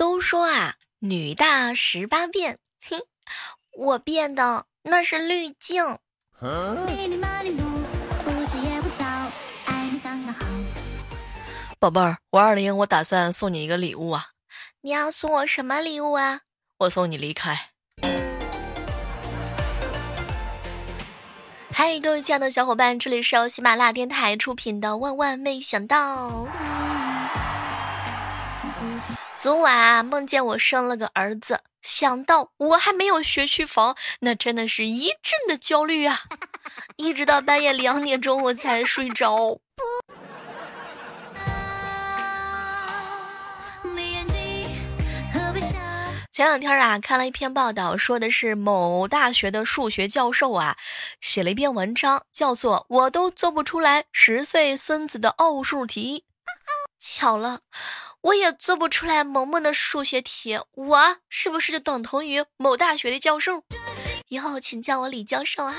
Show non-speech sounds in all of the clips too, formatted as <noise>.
都说啊，女大十八变，哼，我变的那是滤镜。宝贝儿，五二零，我打算送你一个礼物啊！你要送我什么礼物啊？我送你离开。嗨，各位亲爱的小伙伴，这里是由喜马拉雅电台出品的《万万没想到》。昨晚啊，梦见我生了个儿子，想到我还没有学区房，那真的是一阵的焦虑啊！一直到半夜两点钟我才睡着。前两天啊，看了一篇报道，说的是某大学的数学教授啊，写了一篇文章，叫做《我都做不出来十岁孙子的奥数题》。巧了，我也做不出来萌萌的数学题，我是不是就等同于某大学的教授？以后请叫我李教授啊。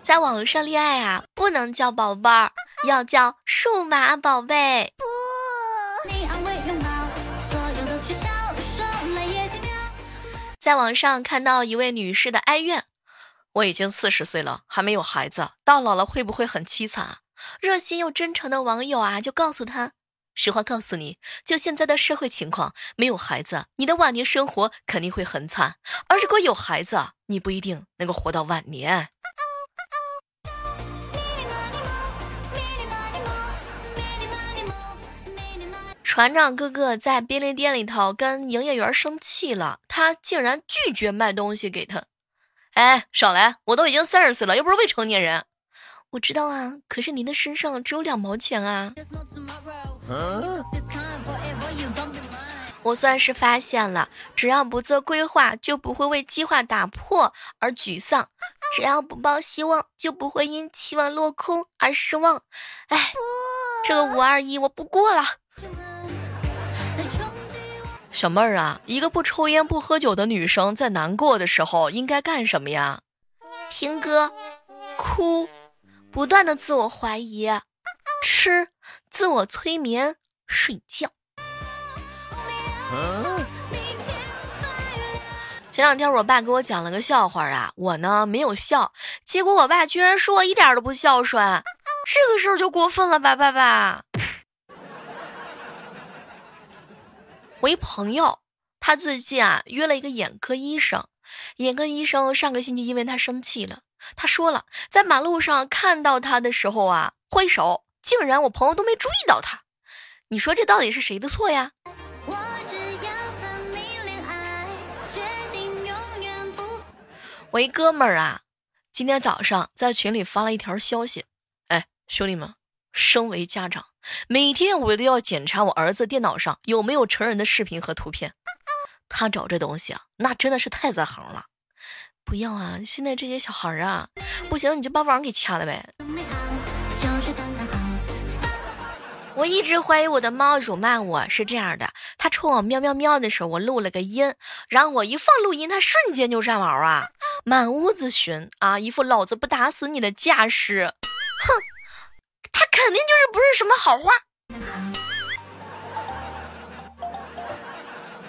在网上恋爱啊，不能叫宝贝儿，要叫数码宝贝。在网上看到一位女士的哀怨：“我已经四十岁了，还没有孩子，到老了会不会很凄惨？”热心又真诚的网友啊，就告诉他：“实话告诉你，就现在的社会情况，没有孩子，你的晚年生活肯定会很惨；而如果有孩子，你不一定能够活到晚年。”船长哥哥在便利店里头跟营业员生气了，他竟然拒绝卖东西给他。哎，少来！我都已经三十岁了，又不是未成年人。我知道啊，可是您的身上只有两毛钱啊。我算是发现了，只要不做规划，就不会为计划打破而沮丧；只要不抱希望，就不会因期望落空而失望。哎，这个五二一我不过了。小妹儿啊，一个不抽烟不喝酒的女生在难过的时候应该干什么呀？听歌、哭、不断的自我怀疑、吃、自我催眠、睡觉。前两天我爸给我讲了个笑话啊，我呢没有笑，结果我爸居然说我一点都不孝顺，这个事儿就过分了吧，爸爸。我一朋友，他最近啊约了一个眼科医生。眼科医生上个星期因为他生气了，他说了，在马路上看到他的时候啊挥手，竟然我朋友都没注意到他。你说这到底是谁的错呀？我一哥们儿啊，今天早上在群里发了一条消息，哎，兄弟们，身为家长。每天我都要检查我儿子电脑上有没有成人的视频和图片，他找这东西啊，那真的是太在行了。不要啊，现在这些小孩啊，不行你就把网给掐了呗。我一直怀疑我的猫辱骂我是这样的，它冲我喵喵喵的时候，我录了个音，然后我一放录音，它瞬间就炸毛啊，满屋子寻啊，一副老子不打死你的架势，哼。他肯定就是不是什么好话。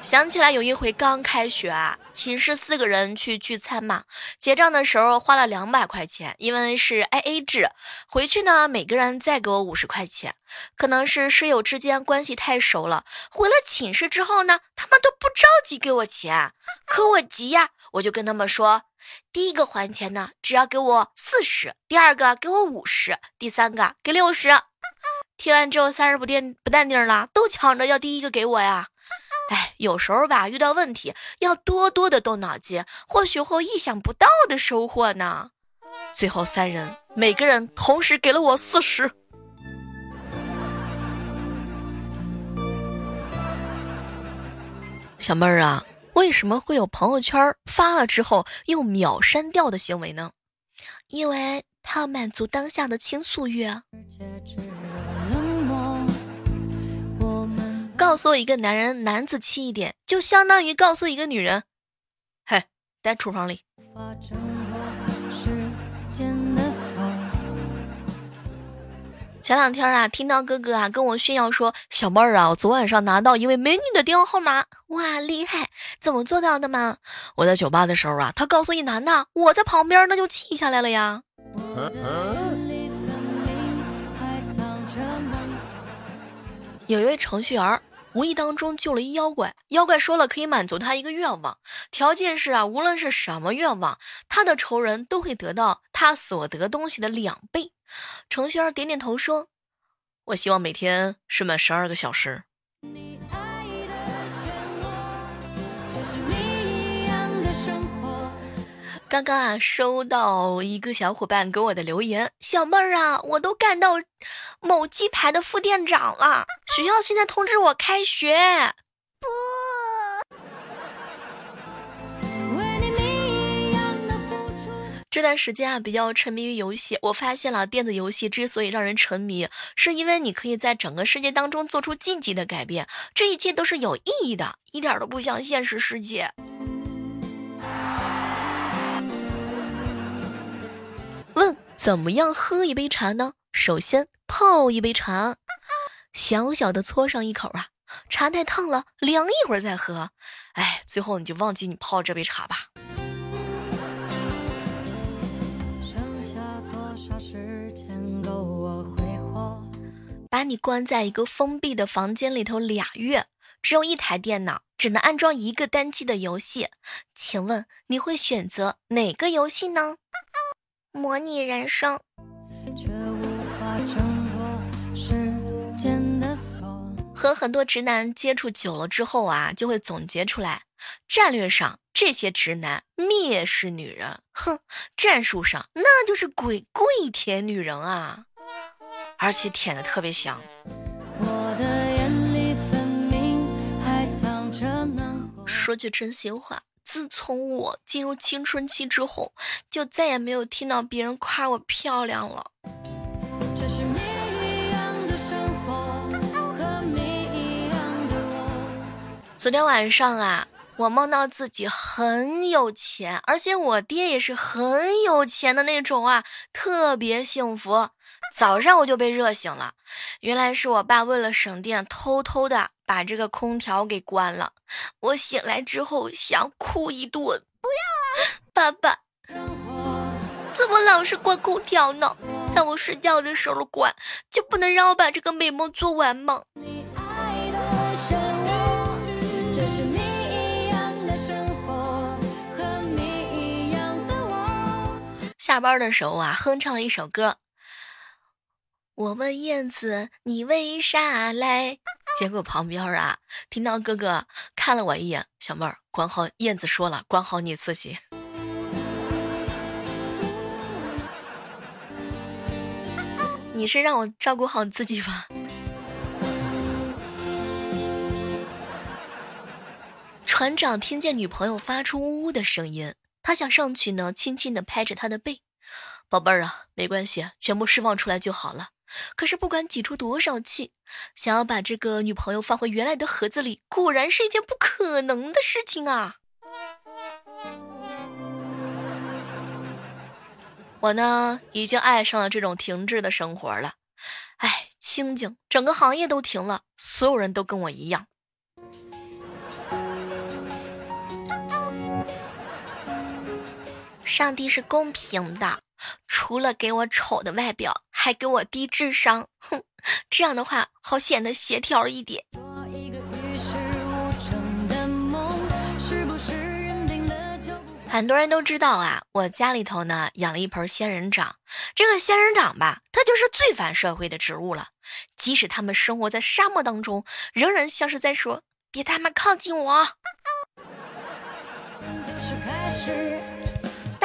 想起来有一回刚开学啊，寝室四个人去聚餐嘛，结账的时候花了两百块钱，因为是 A A 制。回去呢，每个人再给我五十块钱。可能是室友之间关系太熟了，回了寝室之后呢，他们都不着急给我钱，可我急呀，我就跟他们说。第一个还钱呢，只要给我四十；第二个给我五十；第三个给六十。听完之后，三人不淡不淡定了，都抢着要第一个给我呀。哎，有时候吧，遇到问题要多多的动脑筋，或许会有意想不到的收获呢。最后三人每个人同时给了我四十。小妹儿啊。为什么会有朋友圈发了之后又秒删掉的行为呢？因为他要满足当下的倾诉欲。告诉一个男人男子气一点，就相当于告诉一个女人，嘿，在厨房里。前两天啊，听到哥哥啊跟我炫耀说：“小妹儿啊，我昨晚上拿到一位美女的电话号码，哇，厉害！怎么做到的吗？”我在酒吧的时候啊，他告诉一男的，我在旁边那就记下来了呀。有一位程序员无意当中救了一妖怪，妖怪说了可以满足他一个愿望，条件是啊，无论是什么愿望，他的仇人都会得到他所得东西的两倍。程序员点点头说：“我希望每天睡满十二个小时。”刚刚啊，收到一个小伙伴给我的留言：“小妹儿啊，我都干到某鸡排的副店长了，学校现在通知我开学。”不。这段时间啊，比较沉迷于游戏。我发现了，电子游戏之所以让人沉迷，是因为你可以在整个世界当中做出积极的改变，这一切都是有意义的，一点都不像现实世界。怎么样喝一杯茶呢？首先泡一杯茶，小小的搓上一口啊，茶太烫了，凉一会儿再喝。哎，最后你就忘记你泡这杯茶吧。把你关在一个封闭的房间里头俩月，只有一台电脑，只能安装一个单机的游戏，请问你会选择哪个游戏呢？模拟人生。和很多直男接触久了之后啊，就会总结出来：战略上这些直男蔑视女人，哼；战术上那就是鬼跪舔女人啊。而且舔的特别香。说句真心话，自从我进入青春期之后，就再也没有听到别人夸我漂亮了。昨天晚上啊，我梦到自己很有钱，而且我爹也是很有钱的那种啊，特别幸福。早上我就被热醒了，原来是我爸为了省电，偷偷的把这个空调给关了。我醒来之后想哭一顿，不要啊，爸爸，怎么老是关空调呢？在我睡觉的时候关，就不能让我把这个美梦做完吗？下班的时候啊，哼唱一首歌。我问燕子，你为啥来？结果旁边啊，听到哥哥看了我一眼，小妹儿，管好燕子说了，管好你自己。<laughs> 你是让我照顾好自己吧？船长听见女朋友发出呜呜的声音，他想上去呢，轻轻的拍着她的背，宝贝儿啊，没关系，全部释放出来就好了。可是不管挤出多少气，想要把这个女朋友放回原来的盒子里，果然是一件不可能的事情啊！我呢，已经爱上了这种停滞的生活了。哎，清静，整个行业都停了，所有人都跟我一样。上帝是公平的。除了给我丑的外表，还给我低智商，哼，这样的话好显得协调一点。很多人都知道啊，我家里头呢养了一盆仙人掌。这个仙人掌吧，它就是最反社会的植物了。即使他们生活在沙漠当中，仍然像是在说：“别他妈靠近我。<laughs> ”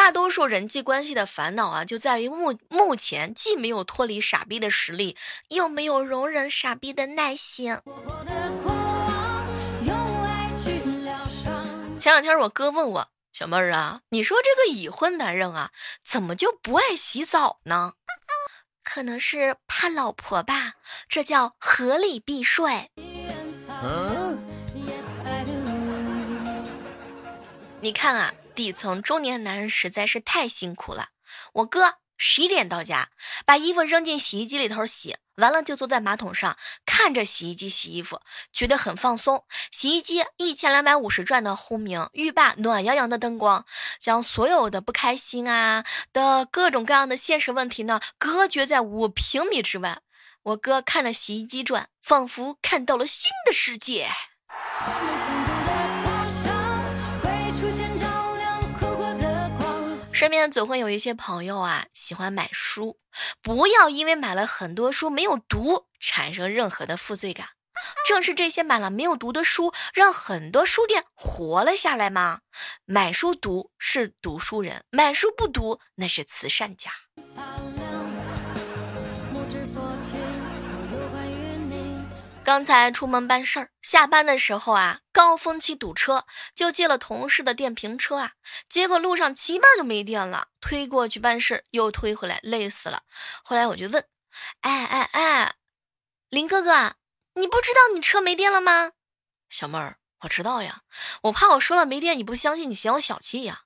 大多数人际关系的烦恼啊，就在于目目前既没有脱离傻逼的实力，又没有容忍傻逼的耐心。前两天我哥问我小妹儿啊，你说这个已婚男人啊，怎么就不爱洗澡呢？可能是怕老婆吧，这叫合理避税。嗯你看啊。底层中年男人实在是太辛苦了。我哥十一点到家，把衣服扔进洗衣机里头洗，完了就坐在马桶上看着洗衣机洗衣服，觉得很放松。洗衣机一千两百五十转的轰鸣，浴霸暖洋洋的灯光，将所有的不开心啊的各种各样的现实问题呢隔绝在五平米之外。我哥看着洗衣机转，仿佛看到了新的世界。身边总会有一些朋友啊，喜欢买书，不要因为买了很多书没有读，产生任何的负罪感。正是这些买了没有读的书，让很多书店活了下来吗？买书读是读书人，买书不读那是慈善家。刚才出门办事儿，下班的时候啊，高峰期堵车，就借了同事的电瓶车啊，结果路上骑一半就没电了，推过去办事又推回来，累死了。后来我就问，哎哎哎，林哥哥，你不知道你车没电了吗？小妹儿，我知道呀，我怕我说了没电你不相信，你嫌我小气呀。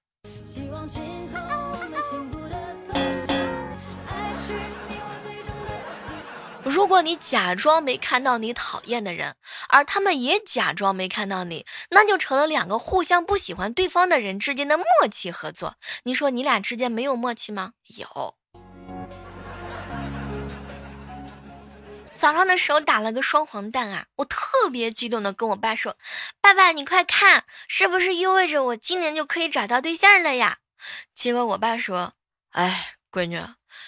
如果你假装没看到你讨厌的人，而他们也假装没看到你，那就成了两个互相不喜欢对方的人之间的默契合作。你说你俩之间没有默契吗？有。早上的时候打了个双黄蛋啊，我特别激动的跟我爸说：“爸爸，你快看，是不是意味着我今年就可以找到对象了呀？”结果我爸说：“哎，闺女，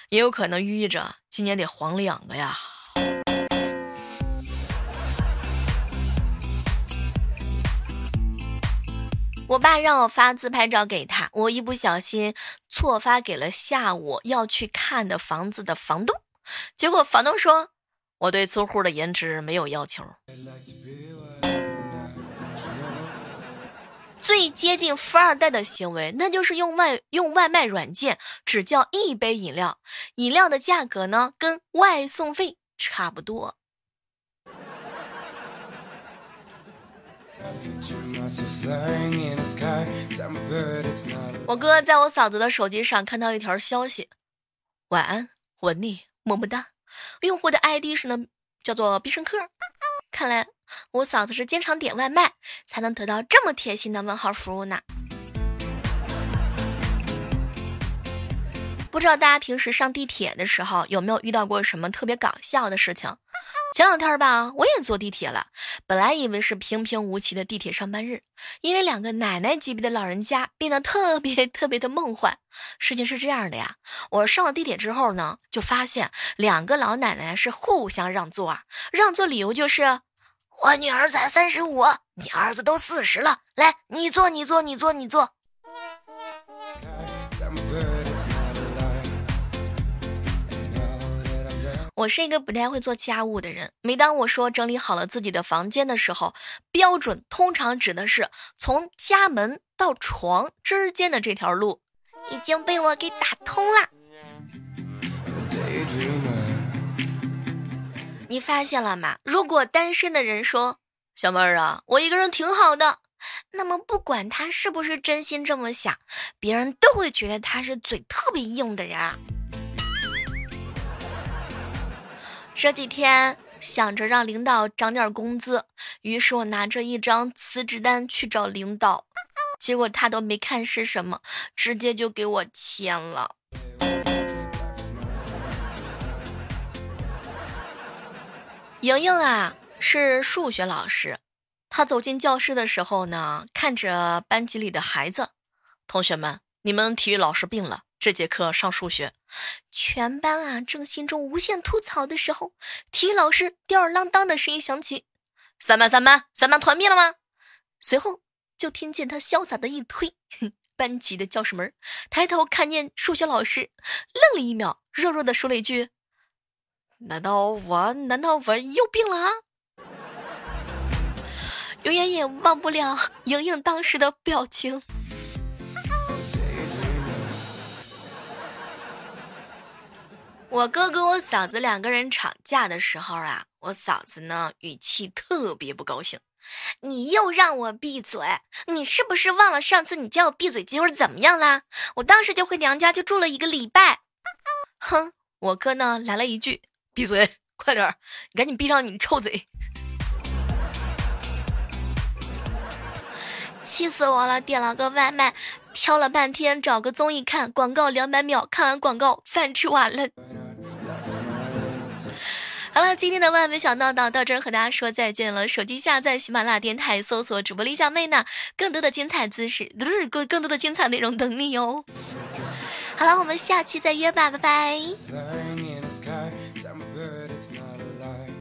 也有可能寓意着。”今年得黄两个呀！我爸让我发自拍照给他，我一不小心错发给了下午要去看的房子的房东，结果房东说我对租户的颜值没有要求。最接近富二代的行为，那就是用外用外卖软件只叫一杯饮料，饮料的价格呢跟外送费差不多。我哥在我嫂子的手机上看到一条消息：晚安，吻你，么么哒。用户的 ID 是呢，叫做必胜客。看来。我嫂子是经常点外卖，才能得到这么贴心的问号服务呢。不知道大家平时上地铁的时候有没有遇到过什么特别搞笑的事情？前两天吧，我也坐地铁了，本来以为是平平无奇的地铁上班日，因为两个奶奶级别的老人家变得特别 <laughs> 特别的梦幻。事情是这样的呀，我上了地铁之后呢，就发现两个老奶奶是互相让座啊，让座理由就是。我女儿才三十五，你儿子都四十了。来，你坐，你坐，你坐，你坐。我是一个不太会做家务的人。每当我说整理好了自己的房间的时候，标准通常指的是从家门到床之间的这条路已经被我给打通了。你发现了吗？如果单身的人说：“小妹儿啊，我一个人挺好的。”那么不管他是不是真心这么想，别人都会觉得他是嘴特别硬的人。这几天想着让领导涨点工资，于是我拿着一张辞职单去找领导，结果他都没看是什么，直接就给我签了。莹莹啊，是数学老师。她走进教室的时候呢，看着班级里的孩子，同学们，你们体育老师病了，这节课上数学。全班啊，正心中无限吐槽的时候，体育老师吊儿郎当的声音响起：“三班，三班，三班团灭了吗？”随后就听见他潇洒的一推班级的教室门，抬头看见数学老师，愣了一秒，弱弱的说了一句。难道我难道我又病了？啊？永远也忘不了莹莹当时的表情。我哥跟我嫂子两个人吵架的时候啊，我嫂子呢语气特别不高兴。你又让我闭嘴，你是不是忘了上次你叫我闭嘴机会怎么样啦？我当时就回娘家就住了一个礼拜。哼，我哥呢来了一句：“闭嘴，快点儿，你赶紧闭上你臭嘴。”气死我了！点了个外卖，挑了半天找个综艺看，广告两百秒，看完广告饭吃完了。好了，今天的万没想到到到这儿和大家说再见了。手机下载喜马拉雅电台，搜索主播李小妹呢，更多的精彩姿势，更更多的精彩内容等你哦。好了，我们下期再约吧，拜拜。